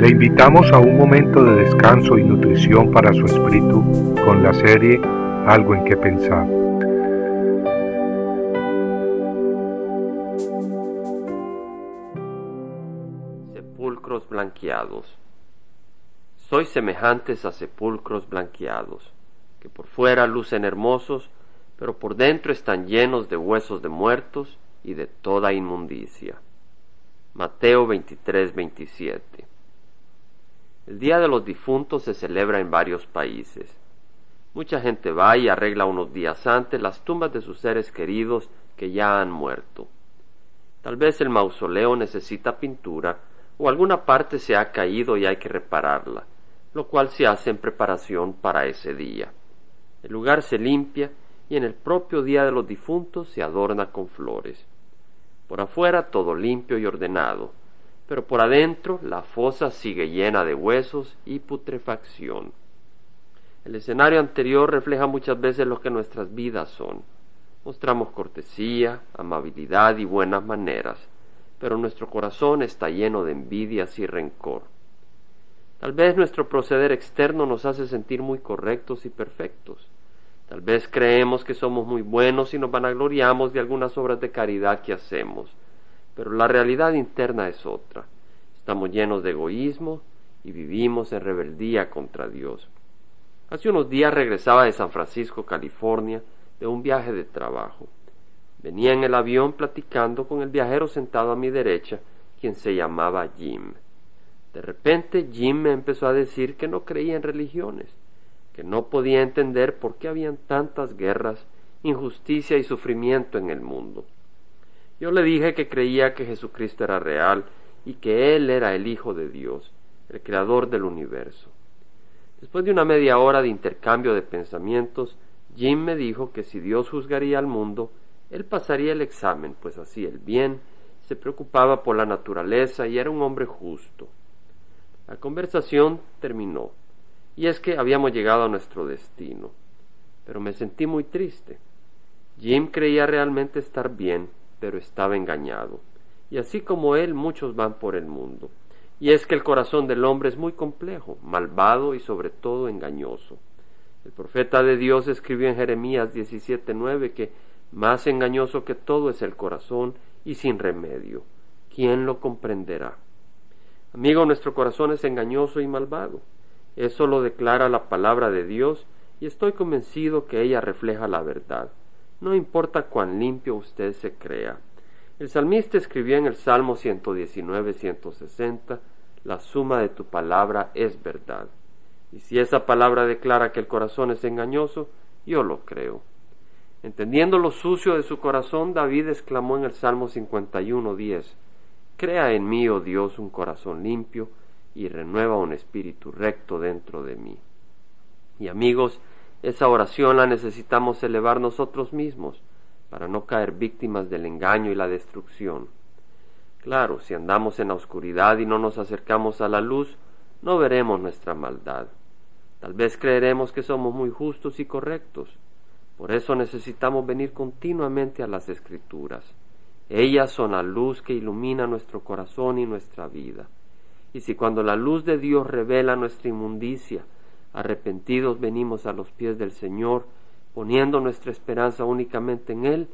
Le invitamos a un momento de descanso y nutrición para su espíritu con la serie Algo en que pensar. Sepulcros blanqueados. Sois semejantes a sepulcros blanqueados, que por fuera lucen hermosos, pero por dentro están llenos de huesos de muertos y de toda inmundicia. Mateo 23, 27. El Día de los Difuntos se celebra en varios países. Mucha gente va y arregla unos días antes las tumbas de sus seres queridos que ya han muerto. Tal vez el mausoleo necesita pintura o alguna parte se ha caído y hay que repararla, lo cual se hace en preparación para ese día. El lugar se limpia y en el propio Día de los Difuntos se adorna con flores. Por afuera todo limpio y ordenado, pero por adentro la fosa sigue llena de huesos y putrefacción. El escenario anterior refleja muchas veces lo que nuestras vidas son. Mostramos cortesía, amabilidad y buenas maneras, pero nuestro corazón está lleno de envidias y rencor. Tal vez nuestro proceder externo nos hace sentir muy correctos y perfectos, Tal vez creemos que somos muy buenos y nos vanagloriamos de algunas obras de caridad que hacemos, pero la realidad interna es otra. Estamos llenos de egoísmo y vivimos en rebeldía contra Dios. Hace unos días regresaba de San Francisco, California, de un viaje de trabajo. Venía en el avión platicando con el viajero sentado a mi derecha, quien se llamaba Jim. De repente Jim me empezó a decir que no creía en religiones que no podía entender por qué habían tantas guerras, injusticia y sufrimiento en el mundo. Yo le dije que creía que Jesucristo era real y que Él era el Hijo de Dios, el Creador del universo. Después de una media hora de intercambio de pensamientos, Jim me dijo que si Dios juzgaría al mundo, él pasaría el examen, pues hacía el bien, se preocupaba por la naturaleza y era un hombre justo. La conversación terminó y es que habíamos llegado a nuestro destino. Pero me sentí muy triste. Jim creía realmente estar bien, pero estaba engañado. Y así como él, muchos van por el mundo. Y es que el corazón del hombre es muy complejo, malvado y sobre todo engañoso. El profeta de Dios escribió en Jeremías 17:9 que más engañoso que todo es el corazón y sin remedio. ¿Quién lo comprenderá? Amigo, nuestro corazón es engañoso y malvado. Eso lo declara la palabra de Dios y estoy convencido que ella refleja la verdad. No importa cuán limpio usted se crea. El salmista escribió en el Salmo 119-160, la suma de tu palabra es verdad. Y si esa palabra declara que el corazón es engañoso, yo lo creo. Entendiendo lo sucio de su corazón, David exclamó en el Salmo 51-10, Crea en mí, oh Dios, un corazón limpio, y renueva un espíritu recto dentro de mí. Y amigos, esa oración la necesitamos elevar nosotros mismos para no caer víctimas del engaño y la destrucción. Claro, si andamos en la oscuridad y no nos acercamos a la luz, no veremos nuestra maldad. Tal vez creeremos que somos muy justos y correctos. Por eso necesitamos venir continuamente a las escrituras. Ellas son la luz que ilumina nuestro corazón y nuestra vida. Y si cuando la luz de Dios revela nuestra inmundicia, arrepentidos venimos a los pies del Señor, poniendo nuestra esperanza únicamente en Él,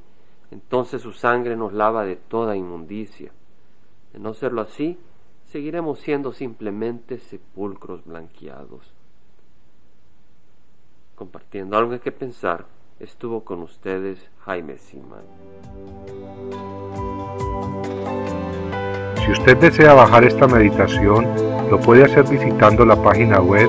entonces su sangre nos lava de toda inmundicia. De no serlo así, seguiremos siendo simplemente sepulcros blanqueados. Compartiendo algo que pensar, estuvo con ustedes Jaime Simán. Si usted desea bajar esta meditación, lo puede hacer visitando la página web